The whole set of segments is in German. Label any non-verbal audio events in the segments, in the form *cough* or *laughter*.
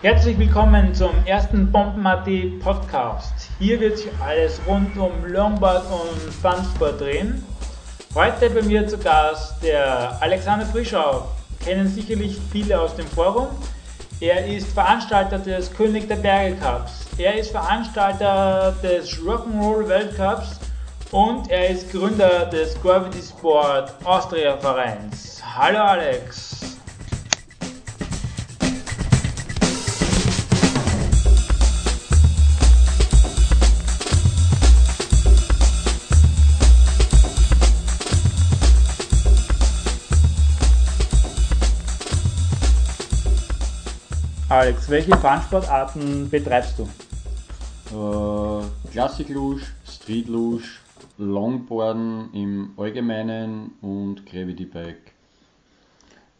Herzlich willkommen zum ersten Bombenmatti Podcast. Hier wird sich alles rund um Longboard und Funsport drehen. Heute bei mir zu Gast der Alexander Frischau. Kennen sicherlich viele aus dem Forum. Er ist Veranstalter des König der Berge Cups. Er ist Veranstalter des Rock'n'Roll Weltcups und er ist Gründer des Gravity Sport Austria Vereins. Hallo Alex. Alex, welche Fahnsportarten betreibst du? Äh, Classic Luge, Street Luge, Longboarden im Allgemeinen und Gravity Bike.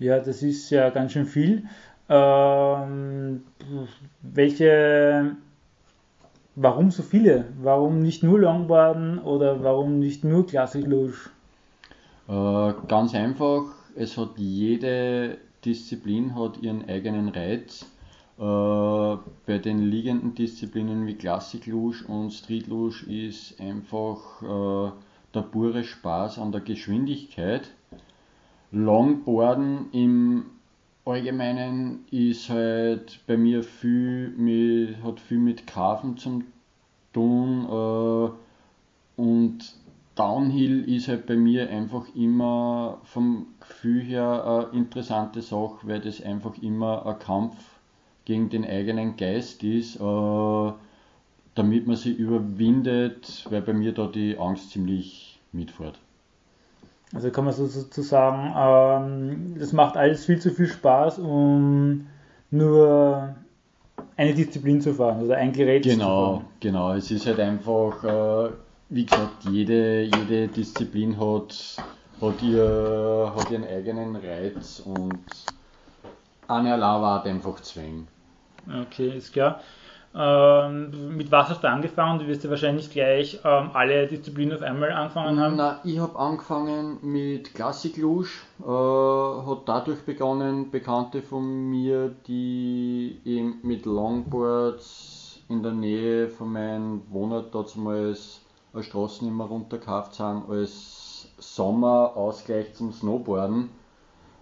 Ja, das ist ja ganz schön viel. Ähm, welche, warum so viele? Warum nicht nur Longboarden oder warum nicht nur Classic Luge? Äh, ganz einfach, es hat jede Disziplin hat ihren eigenen Reiz. Äh, bei den liegenden Disziplinen wie Classic Luge und Street Luge ist einfach äh, der pure Spaß an der Geschwindigkeit. Longboarden im Allgemeinen ist halt bei mir viel mit, hat viel mit Grafen zu tun äh, und Downhill ist halt bei mir einfach immer vom Gefühl her eine interessante Sache, weil das einfach immer ein Kampf gegen den eigenen Geist ist, äh, damit man sie überwindet, weil bei mir da die Angst ziemlich mitfährt. Also kann man sozusagen, ähm, das macht alles viel zu viel Spaß, um nur eine Disziplin zu fahren oder ein Gerät genau, zu fahren. Genau, genau. Es ist halt einfach, äh, wie gesagt, jede, jede Disziplin hat, hat, ihr, hat ihren eigenen Reiz und eine war halt einfach Zwang. Okay, ist klar. Ähm, mit was hast du angefangen? Du wirst ja wahrscheinlich gleich ähm, alle Disziplinen auf einmal angefangen haben. Na, ich habe angefangen mit Classic Luge, äh, hat dadurch begonnen, Bekannte von mir, die eben mit Longboards in der Nähe von meinem Wohnort damals eine Straßen immer runtergekauft sind, als Sommerausgleich zum Snowboarden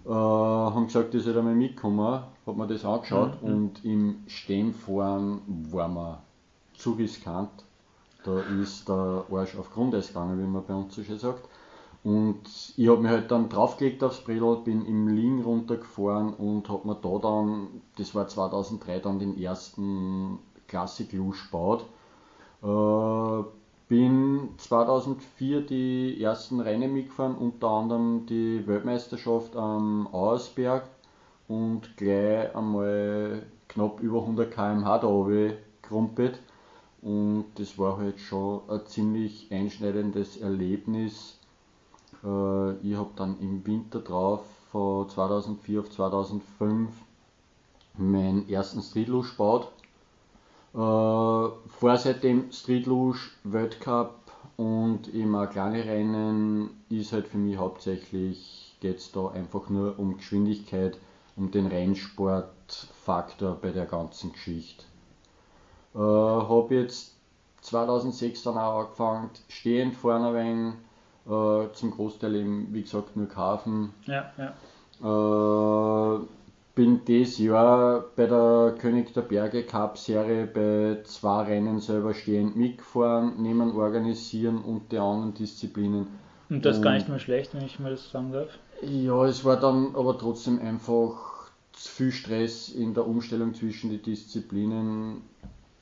äh, haben gesagt, ich soll einmal mitkommen, hat mir das angeschaut mhm. und im Stemmfahren war man zu riskant. Da ist der Arsch auf Grundeis gegangen, wie man bei uns so schön sagt. Und ich habe mich halt dann draufgelegt aufs Bredel, bin im Ling runtergefahren und habe mir da dann, das war 2003, dann den ersten Classic Luge gebaut. Äh, bin 2004 die ersten Rennen mitgefahren, unter anderem die Weltmeisterschaft am Auersberg und gleich einmal knapp über 100 km/h da gerumpelt. Und das war halt schon ein ziemlich einschneidendes Erlebnis. Äh, ich habe dann im Winter drauf von 2004 auf 2005 meinen ersten Streetluge gebaut äh, vor seit dem Street Luge Weltcup und immer kleine Rennen ist halt für mich hauptsächlich geht es da einfach nur um Geschwindigkeit, um den Rennsportfaktor bei der ganzen Geschichte. Äh, habe jetzt 2006 dann auch angefangen, stehend vorne ein äh, zum Großteil eben, wie gesagt, nur kaufen. Ja, ja. Äh, bin dieses Jahr bei der König der Berge Cup Serie bei zwei Rennen selber stehend mitgefahren, nehmen organisieren und die anderen Disziplinen. Und das ist gar nicht mal schlecht, wenn ich mal das sagen darf. Ja, es war dann aber trotzdem einfach zu viel Stress in der Umstellung zwischen den Disziplinen,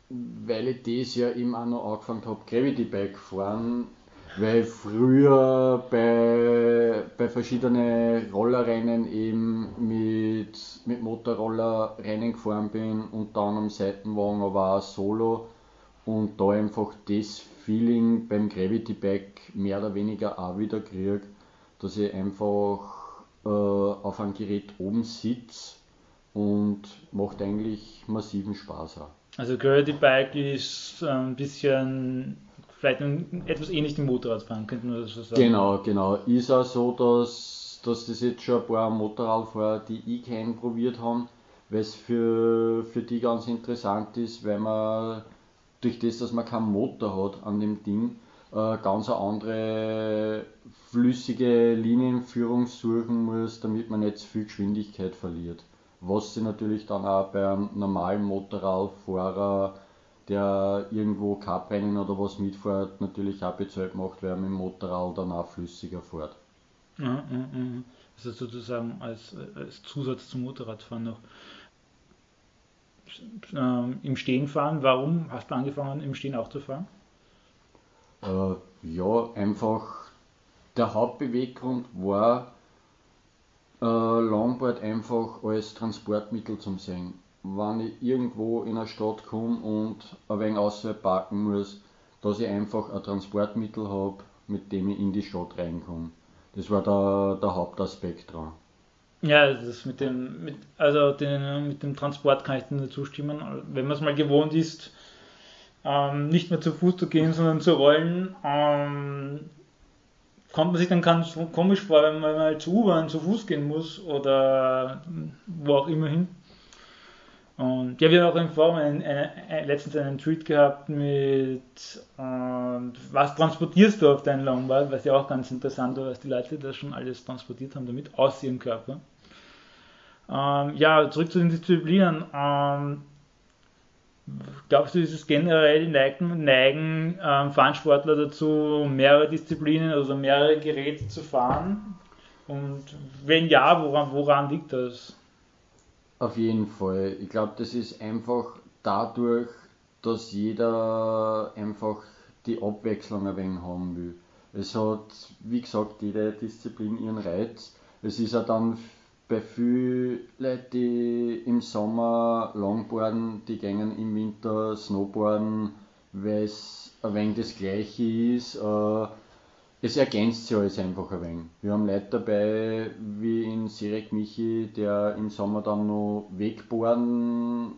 weil ich dieses Jahr eben auch noch angefangen habe, Gravity Bike fahren weil früher bei, bei verschiedenen Rollerrennen eben mit, mit Motorroller Rennen gefahren bin und dann am Seitenwagen aber auch solo und da einfach das Feeling beim Gravity Bike mehr oder weniger auch wieder kriege, dass ich einfach äh, auf einem Gerät oben sitze und macht eigentlich massiven Spaß auch. Also Gravity Bike ist ein bisschen vielleicht etwas ähnlich dem Motorradfahren, könnte man das so sagen. Genau, genau. Ist auch so, dass, dass das jetzt schon ein paar Motorradfahrer, die ich kenne, probiert haben, weil es für, für die ganz interessant ist, weil man durch das, dass man keinen Motor hat an dem Ding, äh, ganz eine andere flüssige Linienführung suchen muss, damit man nicht zu viel Geschwindigkeit verliert. Was sie natürlich dann auch bei einem normalen Motorradfahrer, der irgendwo Cuprennen oder was mitfährt, natürlich auch bezahlt macht, weil er mit dem Motorrad dann auch flüssiger fährt. Ja, ja, ja. Also sozusagen als, als Zusatz zum Motorradfahren noch. Ähm, Im Stehen fahren, warum hast du angefangen im Stehen auch zu fahren? Äh, ja, einfach der Hauptbeweggrund war äh, Longboard einfach als Transportmittel zum Sehen. Wenn ich irgendwo in eine Stadt komme und ein wenig außerhalb parken muss, dass ich einfach ein Transportmittel habe, mit dem ich in die Stadt reinkomme. Das war der, der Hauptaspekt dran. Ja, das mit dem, mit, also den, mit dem Transport kann ich dir nur zustimmen. Wenn man es mal gewohnt ist, ähm, nicht mehr zu Fuß zu gehen, sondern zu rollen, ähm, kommt man sich dann ganz komisch vor, wenn man mal zu U-Bahn zu Fuß gehen muss oder wo auch immer hin. Und ja, wir haben auch im Forum einen, einen, letztens einen Tweet gehabt mit äh, was transportierst du auf deinen Longboard, was ja auch ganz interessant war, was die Leute das schon alles transportiert haben damit aus ihrem Körper. Ähm, ja, zurück zu den Disziplinen. Ähm, Glaubst du, ist es generell neigen, neigen ähm, Fahnensportler dazu, mehrere Disziplinen, also mehrere Geräte zu fahren? Und wenn ja, woran, woran liegt das? Auf jeden Fall. Ich glaube, das ist einfach dadurch, dass jeder einfach die Abwechslung ein wenig haben will. Es hat, wie gesagt, jede Disziplin ihren Reiz. Es ist ja dann bei vielen Leuten, die im Sommer Longboarden, die gehen im Winter Snowboarden, weil es ein wenig das gleiche ist. Äh, es ergänzt sich alles einfach ein wenig. Wir haben Leute dabei, wie in Sirek Michi, der im Sommer dann noch Wegboarden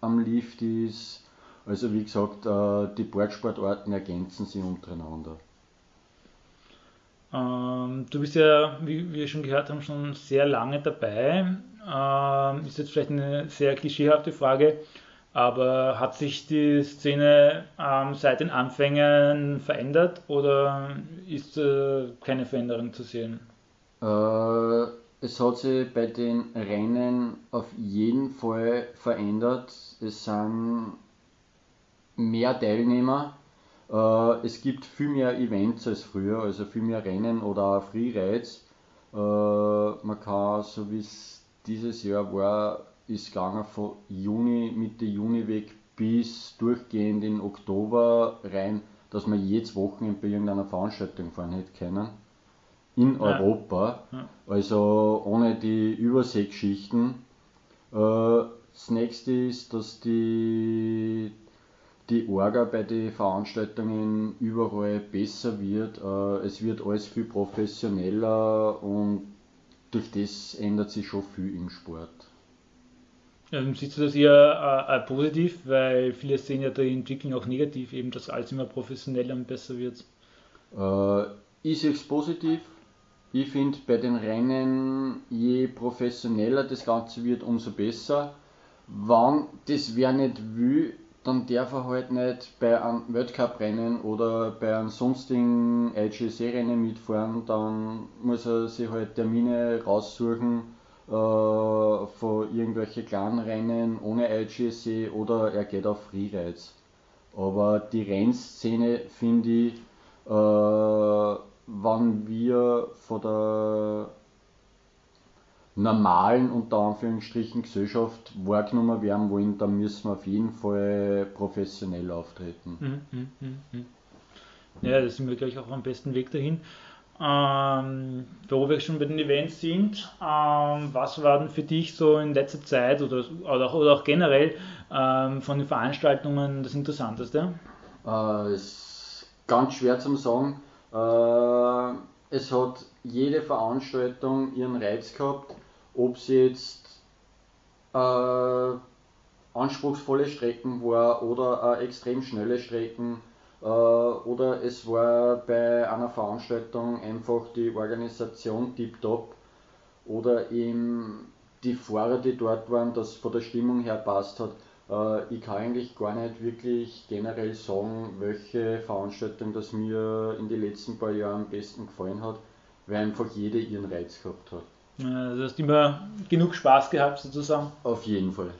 am Lift ist. Also wie gesagt, äh, die Boardsportarten ergänzen sich untereinander. Ähm, du bist ja, wie wir schon gehört haben, schon sehr lange dabei. Ähm, ist jetzt vielleicht eine sehr klischeehafte Frage, aber hat sich die Szene ähm, seit den Anfängen verändert oder ist äh, keine Veränderung zu sehen? Äh, es hat sich bei den Rennen auf jeden Fall verändert. Es sind mehr Teilnehmer äh, es gibt viel mehr Events als früher, also viel mehr Rennen oder Freerides. Äh, man kann, so wie es dieses Jahr war, ist gegangen von Juni, Mitte Juni weg bis durchgehend in Oktober rein, dass man jedes Wochenende bei irgendeiner Veranstaltung fahren hätte können. In ja. Europa. Ja. Also ohne die Überseegeschichten. Äh, das nächste ist, dass die die Orga bei den Veranstaltungen überall besser wird. Äh, es wird alles viel professioneller und durch das ändert sich schon viel im Sport. Ähm, siehst du das eher äh, positiv, weil viele sehen ja die Entwicklung auch negativ, eben dass alles immer professioneller und besser wird? Äh, ich sehe es positiv. Ich finde bei den Rennen, je professioneller das Ganze wird, umso besser. Wann das wer nicht will, dann darf er halt nicht bei einem Weltcup-Rennen oder bei einem sonstigen IGC-Rennen mitfahren, dann muss er sich halt Termine raussuchen äh, von irgendwelchen kleinen Rennen ohne IGC oder er geht auf Freerides. Aber die Rennszene finde ich, äh, wann wir von der normalen, unter Anführungsstrichen, Gesellschaft wahrgenommen werden wollen, dann müssen wir auf jeden Fall professionell auftreten. Mhm, mh, mh. Ja, da sind wir gleich auch am besten Weg dahin. Ähm, wo wir schon bei den Events sind, ähm, was war denn für dich so in letzter Zeit oder, oder, auch, oder auch generell ähm, von den Veranstaltungen das Interessanteste? Äh, ist ganz schwer zu sagen. Äh, es hat jede Veranstaltung ihren Reiz gehabt ob es jetzt äh, anspruchsvolle Strecken war oder extrem schnelle Strecken oder es war bei einer Veranstaltung einfach die Organisation tiptop oder im die Fahrer, die dort waren, das von der Stimmung her passt hat. Äh, ich kann eigentlich gar nicht wirklich generell sagen, welche Veranstaltung das mir in den letzten paar Jahren am besten gefallen hat, weil einfach jede ihren Reiz gehabt hat. Also du hast immer genug Spaß gehabt sozusagen. Auf jeden Fall.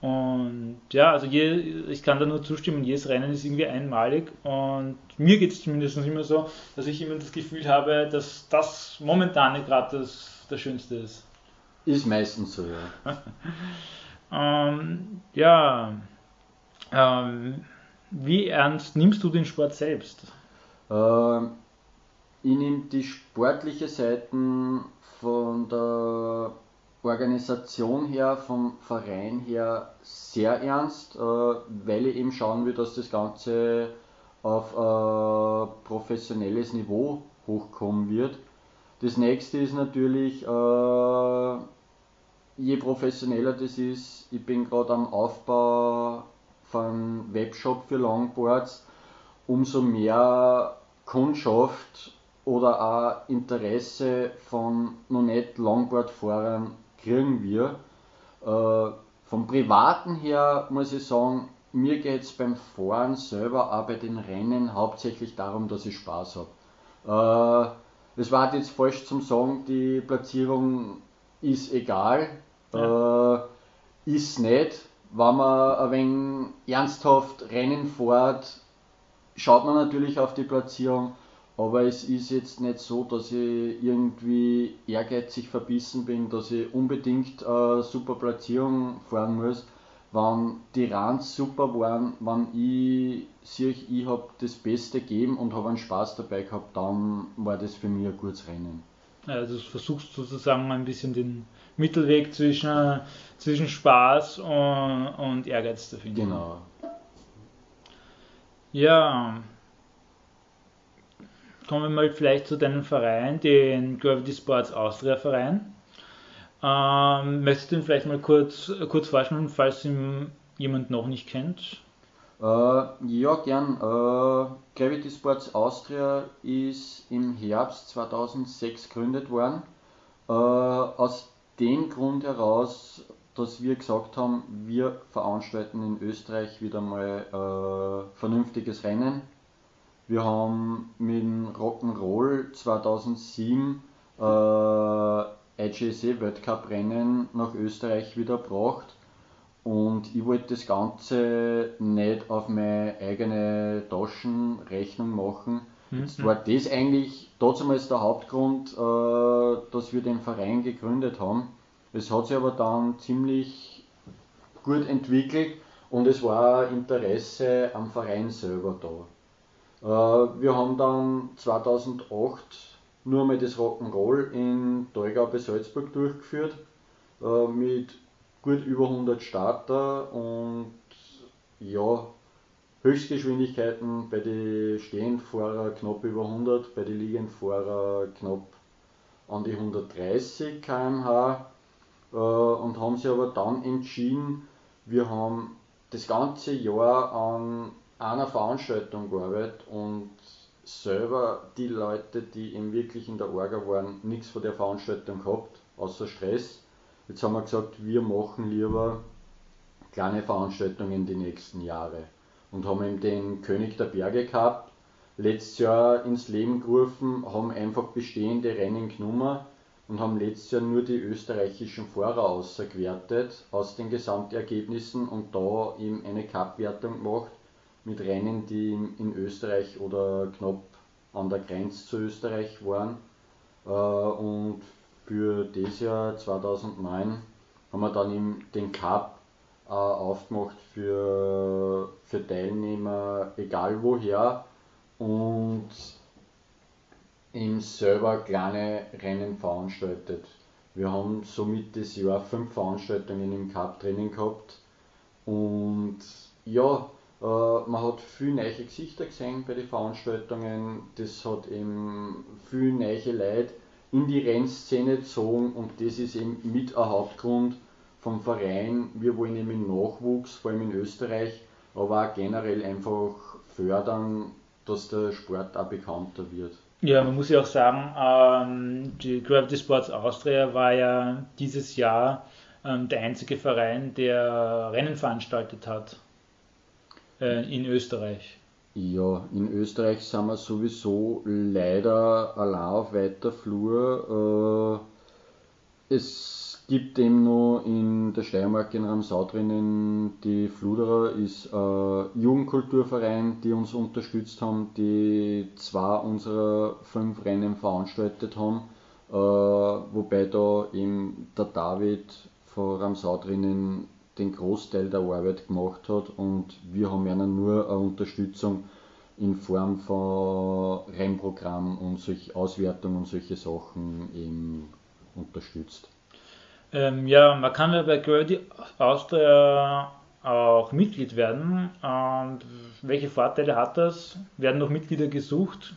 Und ja, also je, ich kann da nur zustimmen, jedes Rennen ist irgendwie einmalig und mir geht es zumindest immer so, dass ich immer das Gefühl habe, dass das momentane gerade das, das Schönste ist. Ist meistens so, ja. *laughs* ähm, ja, ähm, wie ernst nimmst du den Sport selbst? Ähm, ich nehme die sportliche Seite von der Organisation her, vom Verein her sehr ernst, äh, weil ich eben schauen will, dass das Ganze auf ein professionelles Niveau hochkommen wird. Das nächste ist natürlich, äh, je professioneller das ist, ich bin gerade am Aufbau von Webshop für Longboards, umso mehr Kundschaft oder auch Interesse von noch nicht Longboard-Fahrern kriegen wir. Äh, vom Privaten her muss ich sagen, mir geht es beim Fahren selber, auch bei den Rennen hauptsächlich darum, dass ich Spaß habe. Äh, es war jetzt falsch zum Sagen, die Platzierung ist egal, ja. äh, ist nicht. Wenn man ein wenig ernsthaft Rennen fährt, schaut man natürlich auf die Platzierung, aber es ist jetzt nicht so, dass ich irgendwie ehrgeizig verbissen bin, dass ich unbedingt eine super Platzierung fahren muss. Wenn die Runs super waren, wenn ich sehe, ich habe das Beste gegeben und habe einen Spaß dabei gehabt, dann war das für mich ein gutes Rennen. Also du versuchst sozusagen ein bisschen den Mittelweg zwischen, zwischen Spaß und, und Ehrgeiz zu finden. Genau. Ja, kommen wir mal vielleicht zu deinem Verein, den Gravity Sports Austria Verein. Ähm, möchtest du ihn vielleicht mal kurz, kurz vorstellen, falls ihn jemand noch nicht kennt? Äh, ja, gern. Äh, Gravity Sports Austria ist im Herbst 2006 gegründet worden. Äh, aus dem Grund heraus, dass wir gesagt haben, wir veranstalten in Österreich wieder mal äh, vernünftiges Rennen wir haben mit dem Rock'n'Roll 2007 äh, IGC Weltcup Rennen nach Österreich wieder gebracht und ich wollte das Ganze nicht auf meine eigene Taschenrechnung machen. Mhm. Jetzt war das eigentlich damals der Hauptgrund, äh, dass wir den Verein gegründet haben. Es hat sich aber dann ziemlich gut entwickelt und es war Interesse am Verein selber da. Äh, wir haben dann 2008 nur mal das Rock'n'Roll in Teugau bei Salzburg durchgeführt äh, mit gut über 100 Starter und ja, Höchstgeschwindigkeiten bei den Stehendfahrer knapp über 100, bei den Liegendfahrer knapp an die 130 km/h äh, und haben sich aber dann entschieden, wir haben das ganze Jahr an einer Veranstaltung gearbeitet und selber die Leute, die eben wirklich in der Orga waren, nichts von der Veranstaltung gehabt, außer Stress. Jetzt haben wir gesagt, wir machen lieber kleine Veranstaltungen die nächsten Jahre und haben eben den König der Berge gehabt, letztes Jahr ins Leben gerufen, haben einfach bestehende Rennen genommen und haben letztes Jahr nur die österreichischen Fahrer ausgewertet aus den Gesamtergebnissen und da eben eine Cup-Wertung gemacht mit Rennen, die in Österreich oder knapp an der Grenze zu Österreich waren. Äh, und für das Jahr 2009 haben wir dann den Cup äh, aufgemacht für, für Teilnehmer, egal woher, und ihm selber kleine Rennen veranstaltet. Wir haben somit das Jahr fünf Veranstaltungen im Cup drinnen gehabt und ja, man hat viele neue Gesichter gesehen bei den Veranstaltungen, das hat eben viele neue Leute in die Rennszene gezogen und das ist eben mit ein Hauptgrund vom Verein. Wir wollen eben Nachwuchs, vor allem in Österreich, aber auch generell einfach fördern, dass der Sport auch bekannter wird. Ja, man muss ja auch sagen, ähm, die Gravity Sports Austria war ja dieses Jahr ähm, der einzige Verein, der Rennen veranstaltet hat äh, in Österreich. Ja, in Österreich sind wir sowieso leider allein auf weiter Flur. Äh, es gibt eben noch in der Steiermark in Ramsau drinnen die Fluderer, ist ein Jugendkulturverein, die uns unterstützt haben, die zwei unserer fünf Rennen veranstaltet haben. Äh, wobei da eben der David von Ramsau drinnen den Großteil der Arbeit gemacht hat und wir haben ihnen nur eine Unterstützung in Form von Rennprogramm und solche Auswertungen und solche Sachen eben unterstützt. Ähm, ja, man kann ja bei Gravity Austria auch Mitglied werden. Und welche Vorteile hat das? Werden noch Mitglieder gesucht?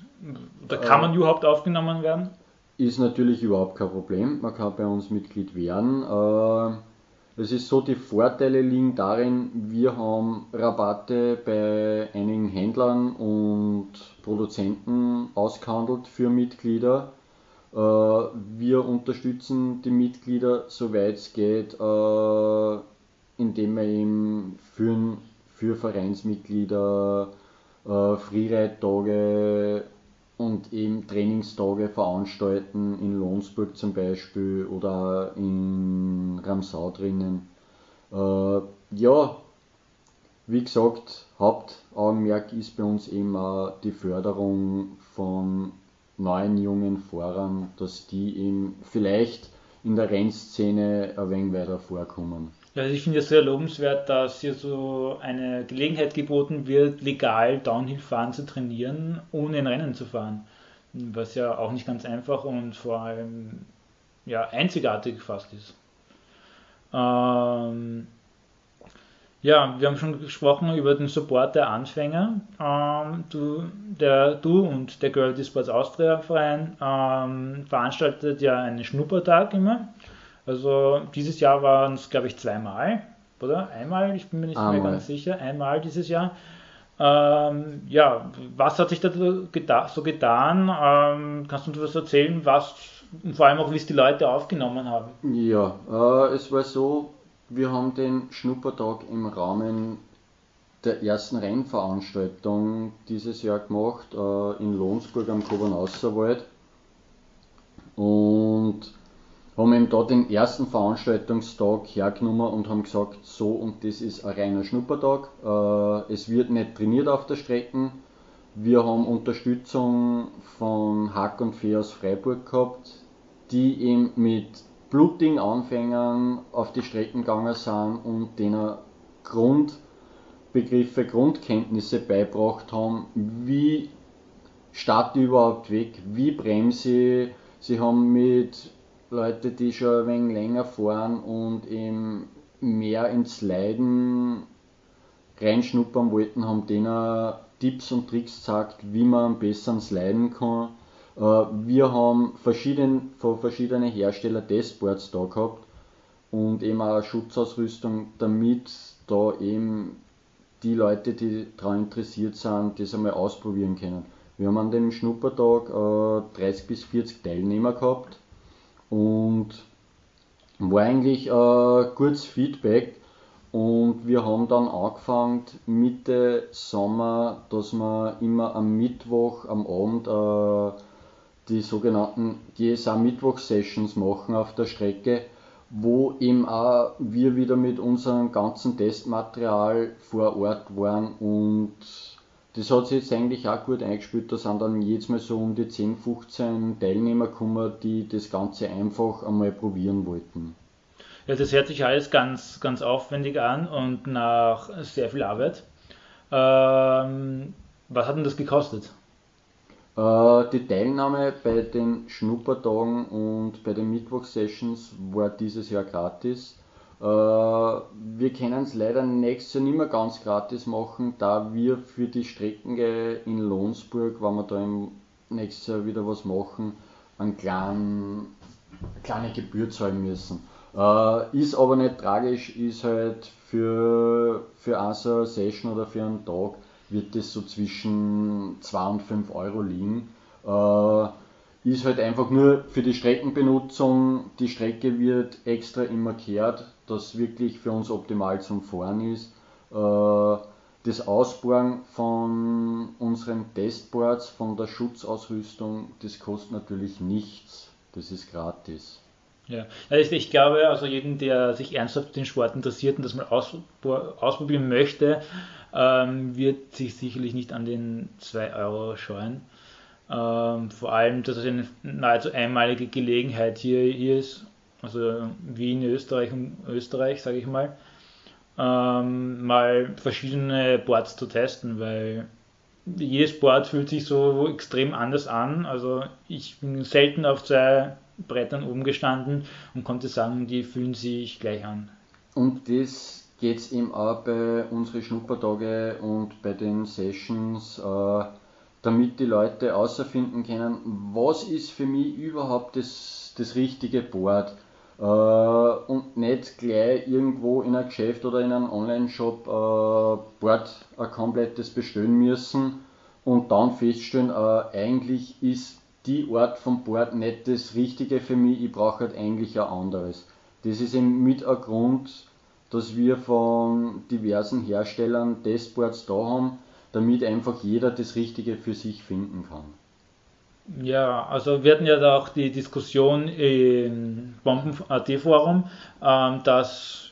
Oder kann man äh, überhaupt aufgenommen werden? Ist natürlich überhaupt kein Problem. Man kann bei uns Mitglied werden. Äh, es ist so, die Vorteile liegen darin, wir haben Rabatte bei einigen Händlern und Produzenten ausgehandelt für Mitglieder. Äh, wir unterstützen die Mitglieder, soweit es geht, äh, indem wir eben für, für Vereinsmitglieder Freeride-Tage und eben Trainingstage veranstalten, in Lohnsburg zum Beispiel oder in Ramsau drinnen. Äh, ja, wie gesagt, Hauptaugenmerk ist bei uns eben die Förderung von neuen jungen Fahrern, dass die eben vielleicht in der Rennszene ein wenig weiter vorkommen. Ja, also ich finde es sehr lobenswert, dass hier so eine Gelegenheit geboten wird, legal Downhill-Fahren zu trainieren, ohne ein Rennen zu fahren. Was ja auch nicht ganz einfach und vor allem ja, einzigartig fast ist. Ähm, ja, wir haben schon gesprochen über den Support der Anfänger. Ähm, du, der, du und der Girl Sports Austria Verein ähm, veranstaltet ja einen Schnuppertag immer. Also dieses Jahr waren es, glaube ich, zweimal, oder? Einmal, ich bin mir nicht Einmal. mehr ganz sicher, einmal dieses Jahr. Ähm, ja, was hat sich da so getan? Ähm, kannst du uns was erzählen, was und vor allem auch, wie es die Leute aufgenommen haben? Ja, äh, es war so, wir haben den Schnuppertag im Rahmen der ersten Rennveranstaltung dieses Jahr gemacht, äh, in Lohnsburg am Kobernauserwald. Und haben eben da den ersten Veranstaltungstag hergenommen und haben gesagt, so und das ist ein reiner Schnuppertag. Äh, es wird nicht trainiert auf der Strecke. Wir haben Unterstützung von Hack und Fee aus Freiburg gehabt, die eben mit blutigen Anfängern auf die Strecken gegangen sind und denen Grundbegriffe, Grundkenntnisse beibracht haben, wie starte ich überhaupt weg, wie bremse ich. Sie haben mit Leute, die schon ein wenig länger fahren und eben mehr ins Leiden reinschnuppern wollten, haben denen Tipps und Tricks gesagt, wie man am besten ins Leiden kann. Äh, wir haben verschieden, von verschiedenen Herstellern Testboards da gehabt und eben auch Schutzausrüstung, damit da eben die Leute, die daran interessiert sind, das einmal ausprobieren können. Wir haben an dem Schnuppertag 30 äh, bis 40 Teilnehmer gehabt und war eigentlich ein gutes Feedback. Und wir haben dann angefangen Mitte Sommer, dass wir immer am Mittwoch am Abend äh, die sogenannten GSA Mittwoch Sessions machen auf der Strecke, wo eben auch wir wieder mit unserem ganzen Testmaterial vor Ort waren und das hat sich jetzt eigentlich auch gut eingespielt. Da sind dann jedes Mal so um die 10, 15 Teilnehmer gekommen, die das Ganze einfach einmal probieren wollten. Ja, das hört sich alles ganz, ganz aufwendig an und nach sehr viel Arbeit. Ähm, was hat denn das gekostet? Äh, die Teilnahme bei den Schnuppertagen und bei den Mittwochsessions war dieses Jahr gratis. Äh, wir können es leider nächstes Jahr nicht mehr ganz gratis machen, da wir für die Strecken in Lohnsburg, wenn wir da im nächstes Jahr wieder was machen, einen kleinen, eine kleine Gebühr zahlen müssen. Äh, ist aber nicht tragisch, ist halt für, für eine Session oder für einen Tag wird das so zwischen 2 und 5 Euro liegen. Äh, ist halt einfach nur für die Streckenbenutzung. Die Strecke wird extra immer kehrt, dass wirklich für uns optimal zum Fahren ist. Äh, das Ausbauen von unseren Testboards, von der Schutzausrüstung, das kostet natürlich nichts. Das ist gratis. Ja, also ich glaube, also jeden, der sich ernsthaft für den Sport interessiert und das mal ausprobieren möchte, ähm, wird sich sicherlich nicht an den 2 Euro scheuen. Ähm, vor allem, dass es eine nahezu einmalige Gelegenheit hier, hier ist, also Wien, Österreich und Österreich, sage ich mal, ähm, mal verschiedene Boards zu testen, weil jedes Board fühlt sich so extrem anders an. Also ich bin selten auf zwei Brettern oben gestanden und konnte sagen, die fühlen sich gleich an. Und das geht es eben auch bei unseren Schnuppertage und bei den Sessions, äh, damit die Leute außerfinden können, was ist für mich überhaupt das, das richtige Board. Äh, und nicht gleich irgendwo in einem Geschäft oder in einem Online-Shop äh, Board ein komplettes bestellen müssen und dann feststellen, äh, eigentlich ist die Art vom Board nicht das Richtige für mich, ich brauche halt eigentlich ein anderes. Das ist eben mit ein Grund, dass wir von diversen Herstellern Testboards da haben, damit einfach jeder das Richtige für sich finden kann. Ja, also wir hatten ja da auch die Diskussion im Bomben-AT-Forum, ähm, dass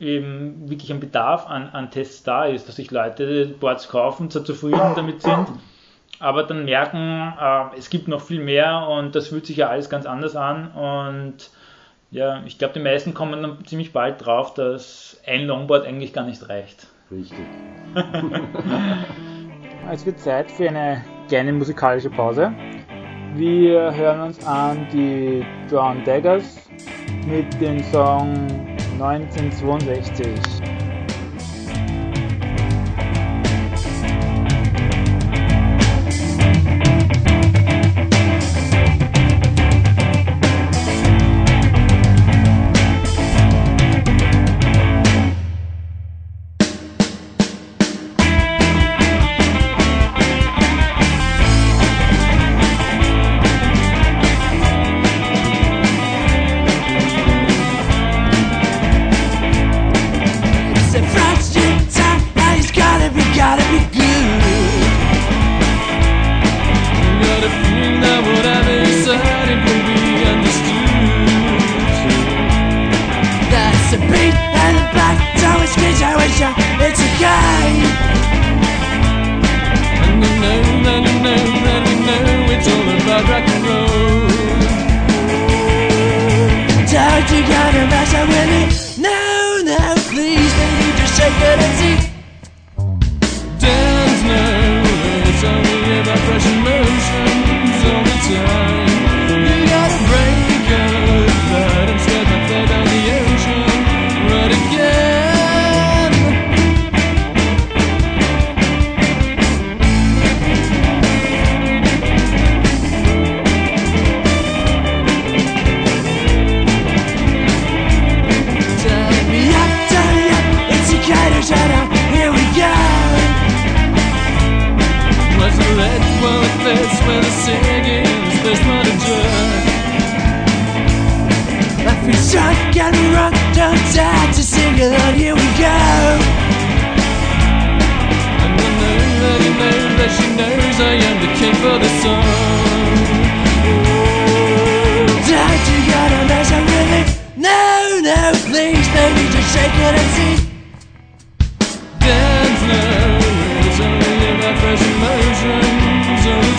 eben wirklich ein Bedarf an, an Tests da ist, dass sich Leute Boards kaufen, zwar zufrieden damit sind, aber dann merken, äh, es gibt noch viel mehr und das fühlt sich ja alles ganz anders an und ja, ich glaube, die meisten kommen dann ziemlich bald drauf, dass ein Longboard eigentlich gar nicht reicht. Richtig. *laughs* es wird Zeit für eine kleine musikalische Pause. Wir hören uns an die Drown Daggers mit dem Song 1962.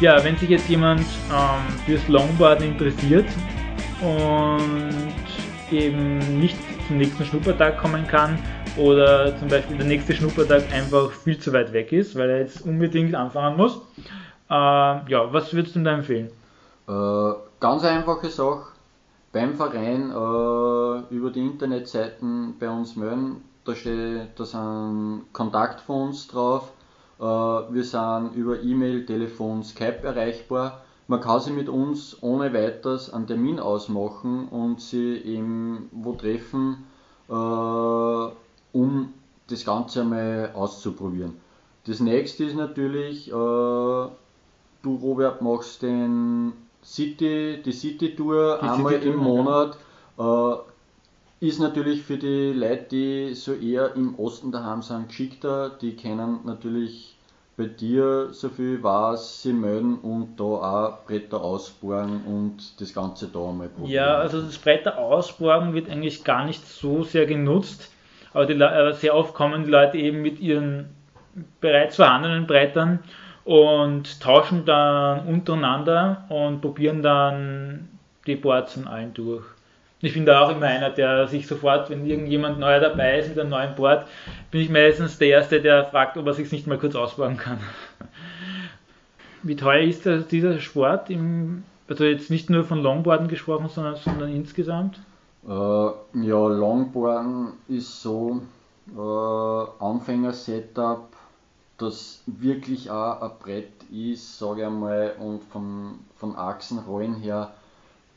Ja, wenn sich jetzt jemand ähm, fürs Longboarden interessiert und eben nicht zum nächsten Schnuppertag kommen kann, oder zum Beispiel der nächste Schnuppertag einfach viel zu weit weg ist, weil er jetzt unbedingt anfangen muss. Äh, ja, was würdest du da empfehlen? Äh, ganz einfache Sache. Beim Verein äh, über die Internetseiten bei uns melden. Da steht, da sind Kontakt von uns drauf. Äh, wir sind über E-Mail, Telefon, Skype erreichbar. Man kann sich mit uns ohne weiteres einen Termin ausmachen und sie eben wo treffen, äh, um das Ganze einmal auszuprobieren. Das nächste ist natürlich, äh, du Robert machst den City, die City Tour die einmal City im Monat. Äh, ist natürlich für die Leute, die so eher im Osten daheim sind, geschickter. Die kennen natürlich bei dir so viel was sie melden und da auch Bretter ausborgen und das Ganze da einmal probieren. Ja, also das Bretter ausborgen wird eigentlich gar nicht so sehr genutzt, aber, die, aber sehr oft kommen die Leute eben mit ihren bereits vorhandenen Brettern und tauschen dann untereinander und probieren dann die Boards von allen durch. Ich bin da auch immer einer, der sich sofort, wenn irgendjemand neuer dabei ist mit einem neuen Board, bin ich meistens der Erste, der fragt, ob er sich nicht mal kurz ausbauen kann. *laughs* Wie teuer ist das, dieser Sport? Im, also jetzt nicht nur von Longboarden gesprochen, sondern, sondern insgesamt? Äh, ja, Longboarden ist so äh, Anfänger-Setup das wirklich auch ein Brett ist, sage ich einmal, und vom, von Achsenrollen her,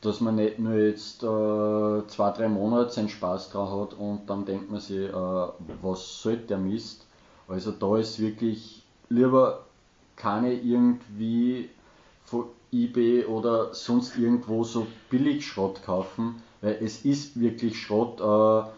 dass man nicht nur jetzt äh, zwei, drei Monate seinen Spaß drauf hat und dann denkt man sich, äh, was sollte der Mist. Also da ist wirklich lieber keine irgendwie von eBay oder sonst irgendwo so billig Schrott kaufen, weil es ist wirklich Schrott. Äh,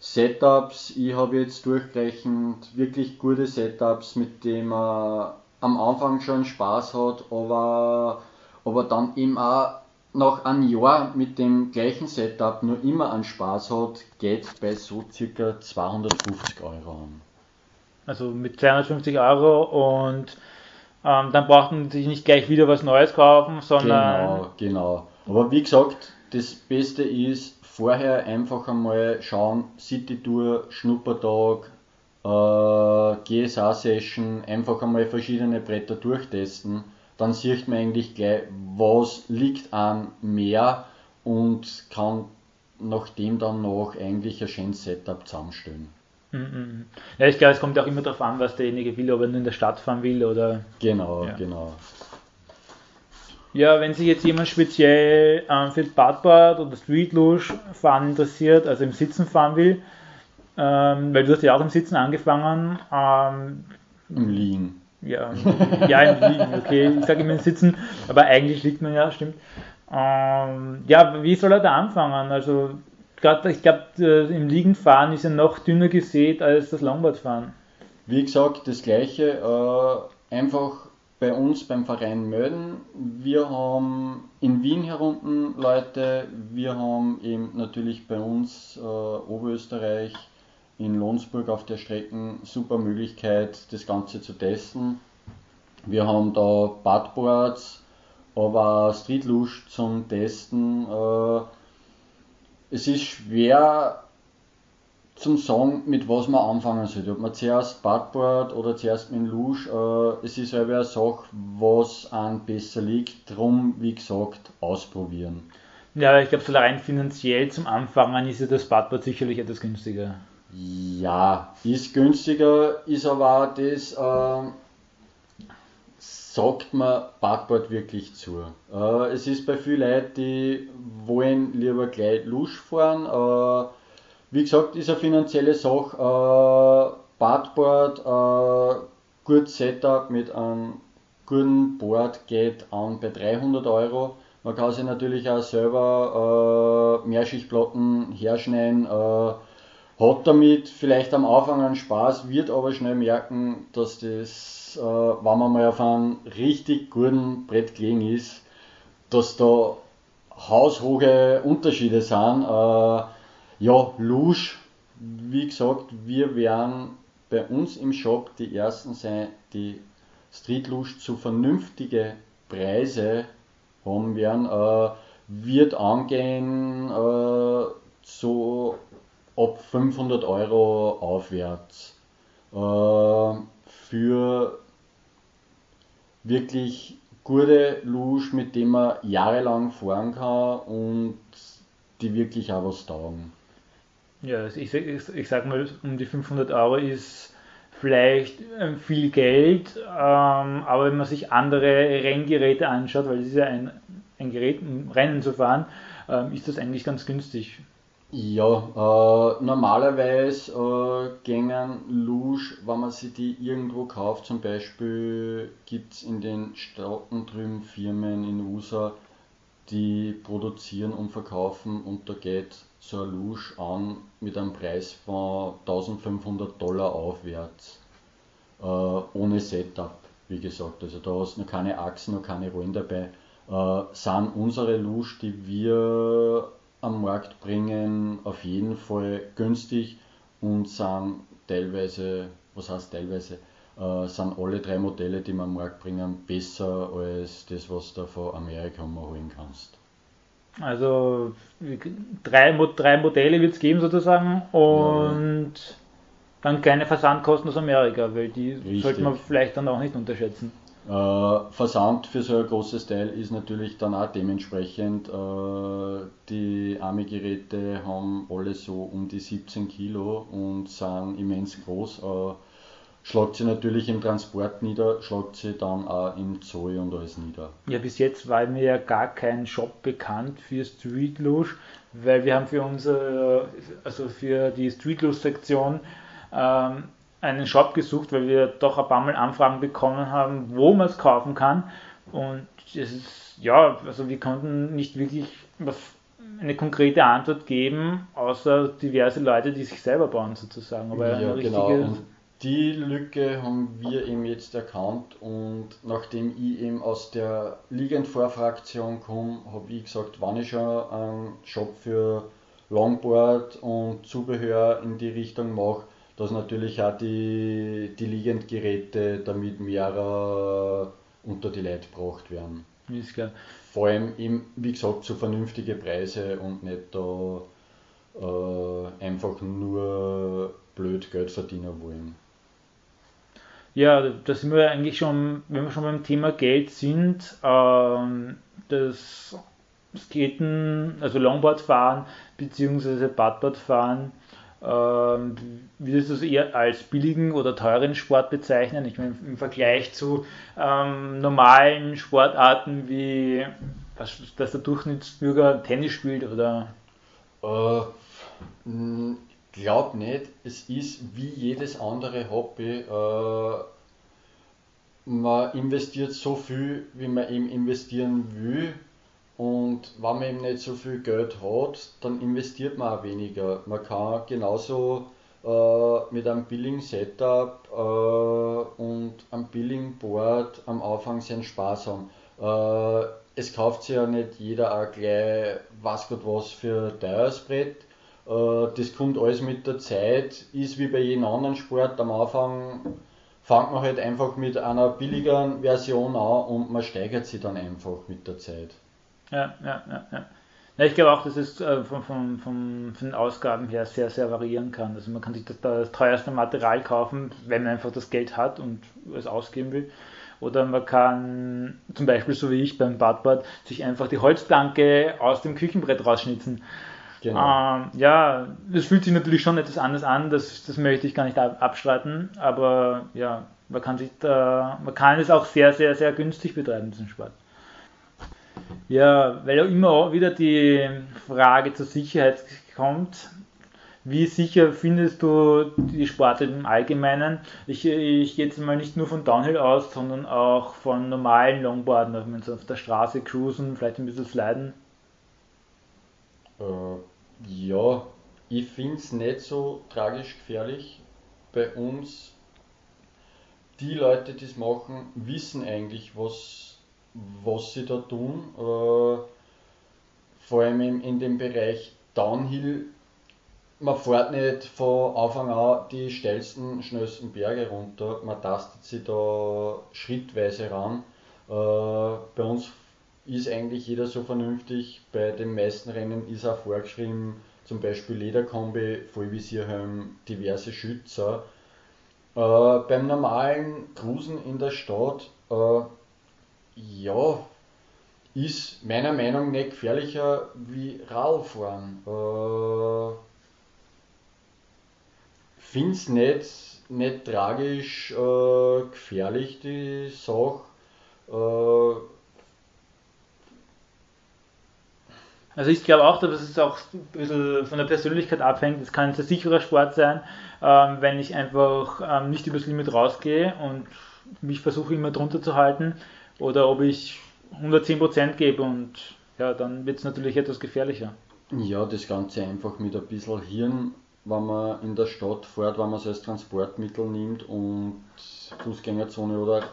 Setups, ich habe jetzt durchgerechnet wirklich gute Setups, mit denen man am Anfang schon Spaß hat, aber, aber dann eben auch nach einem Jahr mit dem gleichen Setup nur immer an Spaß hat, geht bei so circa 250 Euro an. Also mit 250 Euro und ähm, dann braucht man sich nicht gleich wieder was Neues kaufen, sondern. Genau, genau. Aber wie gesagt, das Beste ist, vorher einfach einmal schauen, City Tour, Schnuppertag, äh, GSA-Session, einfach einmal verschiedene Bretter durchtesten. Dann sieht man eigentlich gleich, was liegt an mehr und kann nach dem dann noch eigentlich ein schönes Setup zusammenstellen. Mhm, mhm. Ja, ich glaube, es kommt auch immer darauf an, was derjenige will, ob er nur in der Stadt fahren will oder. Genau, ja. genau. Ja, wenn sich jetzt jemand speziell ähm, für Badboard oder Street Luge fahren interessiert, also im Sitzen fahren will, ähm, weil du hast ja auch im Sitzen angefangen. Ähm, Im Liegen. Ja, ja, im Liegen, okay. Ich sage immer im Sitzen, aber eigentlich liegt man ja, stimmt. Ähm, ja, wie soll er da anfangen? Also, grad, ich glaube, äh, im Liegen fahren ist ja noch dünner gesät als das Longboardfahren. Wie gesagt, das gleiche. Äh, einfach bei uns beim Verein melden. Wir haben in Wien herunten Leute, wir haben eben natürlich bei uns äh, Oberösterreich in Lohnsburg auf der Strecke super Möglichkeit, das Ganze zu testen. Wir haben da Badboards, aber Streetlush zum Testen. Äh, es ist schwer zum Sagen, mit was man anfangen sollte. Ob man zuerst Badboard oder zuerst mit dem Luge, äh, es ist selber eine Sache, was an besser liegt. Drum, wie gesagt, ausprobieren. Ja, ich glaube, so rein finanziell zum Anfangen ist ja das Badboard sicherlich etwas günstiger. Ja, ist günstiger, ist aber auch das, äh, sagt man Badboard wirklich zu. Äh, es ist bei vielen Leuten, die wollen lieber gleich Lusch fahren, äh, wie gesagt, ist eine finanzielle Sache. Äh, Badboard, äh, gut Setup mit einem guten Board geht an bei 300 Euro. Man kann sich natürlich auch selber äh, Mehrschichtplatten herschneiden. Äh, hat damit vielleicht am Anfang einen Spaß, wird aber schnell merken, dass das, äh, wenn man mal auf einem richtig guten Brett gelegen ist, dass da haushohe Unterschiede sind. Äh, ja, Lusch, wie gesagt, wir werden bei uns im Shop die ersten sein, die Street Lusch zu vernünftige Preise haben werden. Äh, wird angehen äh, so ab 500 Euro aufwärts. Äh, für wirklich gute Lusch, mit dem man jahrelang fahren kann und die wirklich auch was taugen. Ja, also ich, ich, ich sag mal, um die 500 Euro ist vielleicht ähm, viel Geld, ähm, aber wenn man sich andere Renngeräte anschaut, weil es ist ja ein, ein Gerät, um Rennen zu fahren, ähm, ist das eigentlich ganz günstig. Ja, äh, normalerweise äh, gängen Luge, wenn man sie die irgendwo kauft, zum Beispiel gibt es in den Staaten drüben Firmen in USA, die produzieren und verkaufen und da geht so ein Luge an mit einem Preis von 1500 Dollar aufwärts, äh, ohne Setup, wie gesagt. Also da hast du noch keine Achsen, noch keine Rollen dabei. Äh, sind unsere Luge, die wir am Markt bringen, auf jeden Fall günstig und sind teilweise, was heißt teilweise, äh, sind alle drei Modelle, die wir am Markt bringen, besser als das, was du von Amerika mal holen kannst. Also drei, drei Modelle wird es geben sozusagen und ja. dann keine Versandkosten aus Amerika, weil die Richtig. sollte man vielleicht dann auch nicht unterschätzen. Äh, Versand für so ein großes Teil ist natürlich dann auch dementsprechend. Äh, die Army-Geräte haben alle so um die 17 Kilo und sind immens groß. Äh, schlagt sie natürlich im Transport nieder, schlagt sie dann auch im Zoll und alles nieder. Ja, bis jetzt war mir ja gar kein Shop bekannt für Street Luge, weil wir haben für unsere, also für die Street Luge Sektion ähm, einen Shop gesucht, weil wir doch ein paar Mal Anfragen bekommen haben, wo man es kaufen kann. Und es ist, ja, also wir konnten nicht wirklich was, eine konkrete Antwort geben, außer diverse Leute, die sich selber bauen sozusagen. Aber ja, genau. Und die Lücke haben wir eben jetzt erkannt und nachdem ich eben aus der Liegendvorfraktion komme, habe ich gesagt, wann ich schon einen Shop für Longboard und Zubehör in die Richtung mache, dass natürlich auch die, die Liegendgeräte damit mehr unter die Leute gebracht werden. Ist klar. Vor allem eben, wie gesagt, zu vernünftige Preise und nicht da äh, einfach nur blöd Geld verdienen wollen. Ja, da sind wir eigentlich schon, wenn wir schon beim Thema Geld sind, ähm, das Skaten, also Longboard fahren bzw. Badboard fahren ähm, würdest du es eher als billigen oder teuren Sport bezeichnen? Ich meine, im Vergleich zu ähm, normalen Sportarten wie was, dass der Durchschnittsbürger Tennis spielt oder? Äh, glaub nicht. Es ist wie jedes andere Hobby. Äh, man investiert so viel, wie man eben investieren will und wenn man eben nicht so viel Geld hat, dann investiert man auch weniger. Man kann genauso äh, mit einem billigen Setup äh, und einem billigen Board am Anfang seinen Spaß haben. Äh, es kauft sich ja nicht jeder auch gleich was Gott was für teures Brett. Äh, das kommt alles mit der Zeit, ist wie bei jedem anderen Sport. Am Anfang fängt man halt einfach mit einer billigeren Version an und man steigert sich dann einfach mit der Zeit. Ja, ja, ja, ja. Ja, ich glaube auch, dass es von, von, von, von, den Ausgaben her sehr, sehr variieren kann. Also man kann sich das, das teuerste Material kaufen, wenn man einfach das Geld hat und es ausgeben will. Oder man kann zum Beispiel, so wie ich beim Badboard, sich einfach die Holzplanke aus dem Küchenbrett rausschnitzen. Genau. Ähm, ja, das fühlt sich natürlich schon etwas anders an, das, das möchte ich gar nicht abstreiten, aber ja, man kann sich da, man kann es auch sehr, sehr, sehr günstig betreiben, diesen Sport. Ja, weil ja immer wieder die Frage zur Sicherheit kommt. Wie sicher findest du die Sportart im Allgemeinen? Ich, ich gehe jetzt mal nicht nur von Downhill aus, sondern auch von normalen Longboarden, wenn sie auf der Straße cruisen, vielleicht ein bisschen sliden. Äh, ja, ich finde es nicht so tragisch gefährlich. Bei uns, die Leute, die es machen, wissen eigentlich, was was sie da tun. Äh, vor allem in, dem Bereich Downhill. Man fährt nicht von Anfang an die steilsten, schnellsten Berge runter. Man tastet sich da schrittweise ran. Äh, bei uns ist eigentlich jeder so vernünftig. Bei den meisten Rennen ist auch vorgeschrieben, zum Beispiel Lederkombi, Vollvisierhelm, diverse Schützer. Äh, beim normalen Cruisen in der Stadt, äh, ja, ist meiner Meinung nach nicht gefährlicher wie Radfahren. Äh, Finde es nicht, nicht tragisch äh, gefährlich, die Sache. Äh, Also ich glaube auch, dass es auch ein bisschen von der Persönlichkeit abhängt. Es kann ein sehr sicherer Sport sein, ähm, wenn ich einfach ähm, nicht übers Limit rausgehe und mich versuche immer drunter zu halten oder ob ich 110% gebe und ja, dann wird es natürlich etwas gefährlicher. Ja, das Ganze einfach mit ein bisschen Hirn, wenn man in der Stadt fährt, wenn man es als Transportmittel nimmt und Fußgängerzone oder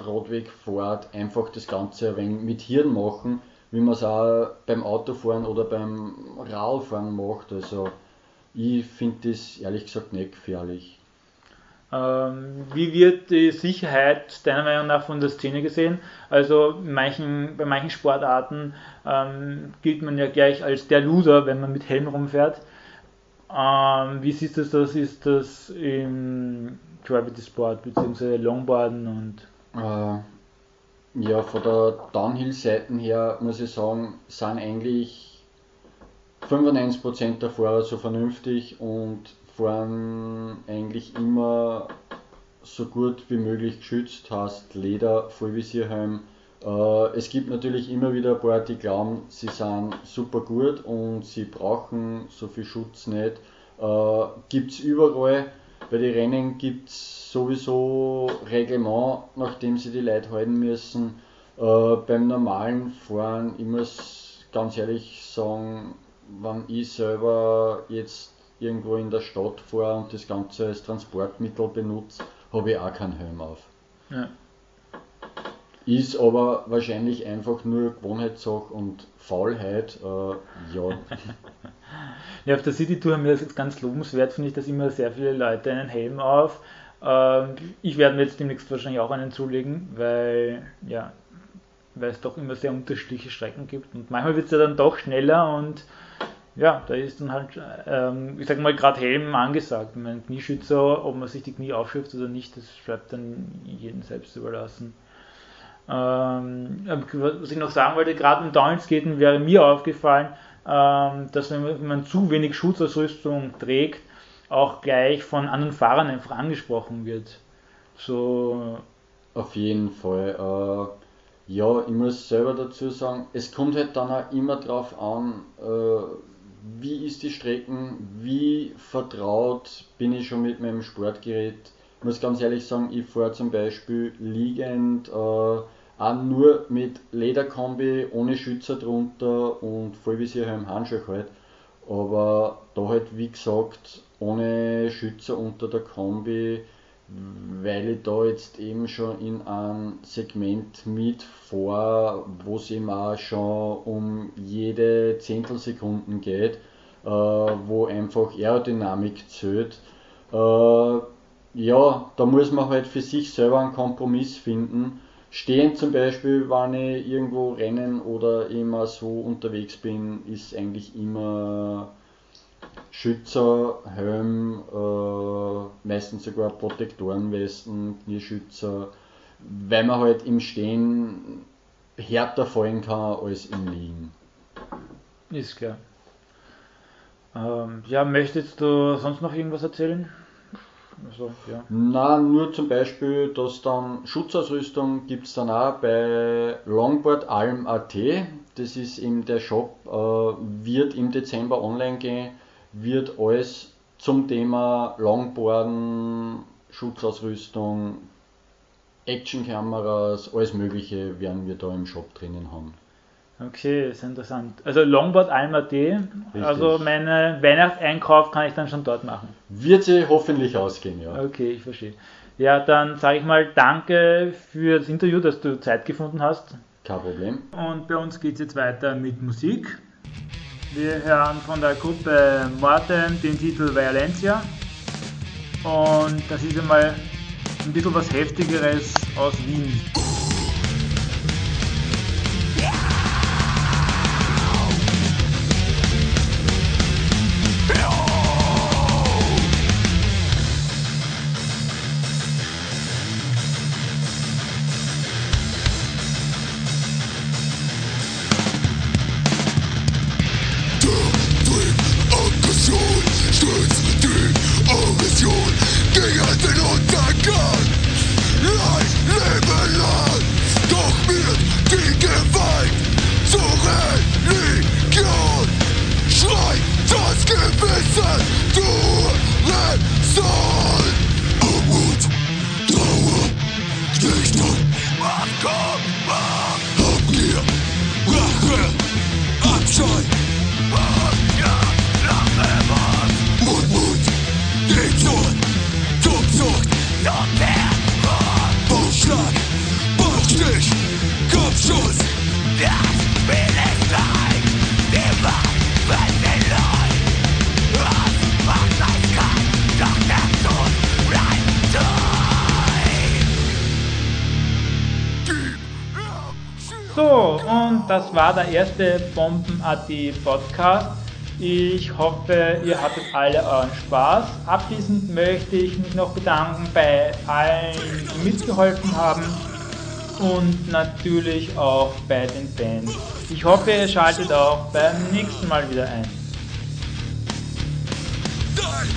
Radweg fährt, einfach das Ganze ein wenig mit Hirn machen, wie man es auch beim Autofahren oder beim Radfahren macht. Also ich finde das ehrlich gesagt nicht gefährlich. Ähm, wie wird die Sicherheit deiner Meinung nach von der Szene gesehen? Also manchen, bei manchen Sportarten ähm, gilt man ja gleich als der Loser, wenn man mit Helm rumfährt. Ähm, wie siehst du das? Ist das im Gravity Sport bzw. Longboarden und äh, ja, von der Downhill-Seite her muss ich sagen, sind eigentlich 95% der Fahrer so vernünftig und fahren eigentlich immer so gut wie möglich geschützt, hast Leder, Vollvisierhelm. Äh, es gibt natürlich immer wieder ein paar, die glauben, sie sind super gut und sie brauchen so viel Schutz nicht. Äh, gibt es überall. Bei den Rennen gibt es sowieso Reglement, nachdem sie die Leute halten müssen. Äh, beim normalen Fahren, ich muss ganz ehrlich sagen, wenn ich selber jetzt irgendwo in der Stadt fahre und das Ganze als Transportmittel benutze, habe ich auch keinen Helm auf. Ja. Ist aber wahrscheinlich einfach nur Gewohnheitssache und Faulheit, äh, ja. *laughs* ja, auf der City Tour haben wir das ganz lobenswert, finde ich, dass immer sehr viele Leute einen Helm auf. Ähm, ich werde mir jetzt demnächst wahrscheinlich auch einen zulegen, weil ja, weil es doch immer sehr unterschiedliche Strecken gibt und manchmal wird es ja dann doch schneller und ja, da ist dann halt, ähm, ich sag mal, gerade Helm angesagt. Mein Knieschützer, ob man sich die Knie aufschürft oder nicht, das bleibt dann jedem selbst überlassen. Ähm, was ich noch sagen wollte, gerade im Downskaten wäre mir aufgefallen, ähm, dass wenn man zu wenig Schutzausrüstung trägt, auch gleich von anderen Fahrern einfach angesprochen wird. So. Auf jeden Fall. Äh, ja, ich muss selber dazu sagen, es kommt halt dann auch immer drauf an, äh, wie ist die Strecken, wie vertraut bin ich schon mit meinem Sportgerät. Muss ganz ehrlich sagen, ich fahre zum Beispiel liegend, äh, auch nur mit Lederkombi, ohne Schützer drunter und Vollvisierhelm Handschuh halt. Aber da halt, wie gesagt, ohne Schützer unter der Kombi, weil ich da jetzt eben schon in ein Segment mitfahre, wo es eben auch schon um jede Zehntelsekunden geht, äh, wo einfach Aerodynamik zählt. Äh, ja, da muss man halt für sich selber einen Kompromiss finden. Stehen zum Beispiel, wenn ich irgendwo rennen oder immer so unterwegs bin, ist eigentlich immer Schützer, Helm, äh, meistens sogar Protektorenwesten, Knieschützer, weil man halt im Stehen härter fallen kann als im Liegen. Ist klar. Ähm, ja, möchtest du sonst noch irgendwas erzählen? Also, ja. Na, nur zum Beispiel, dass dann Schutzausrüstung gibt es dann auch bei Longboard Alm.at. Das ist eben der Shop, äh, wird im Dezember online gehen wird alles zum Thema Longboarden, Schutzausrüstung, Actionkameras, alles Mögliche werden wir da im Shop drinnen haben. Okay, ist interessant. Also Longboard Alma.at, also meine Weihnachtseinkauf kann ich dann schon dort machen. Wird sie hoffentlich ausgehen, ja. Okay, ich verstehe. Ja, dann sage ich mal danke für das Interview, dass du Zeit gefunden hast. Kein Problem. Und bei uns geht es jetzt weiter mit Musik. Wir hören von der Gruppe Morten den Titel Violencia. Und das ist einmal ein bisschen was Heftigeres aus Wien. War der erste Bomben.at Podcast. Ich hoffe, ihr hattet alle euren Spaß. Abschließend möchte ich mich noch bedanken bei allen, die mitgeholfen haben und natürlich auch bei den Fans. Ich hoffe, ihr schaltet auch beim nächsten Mal wieder ein. Dein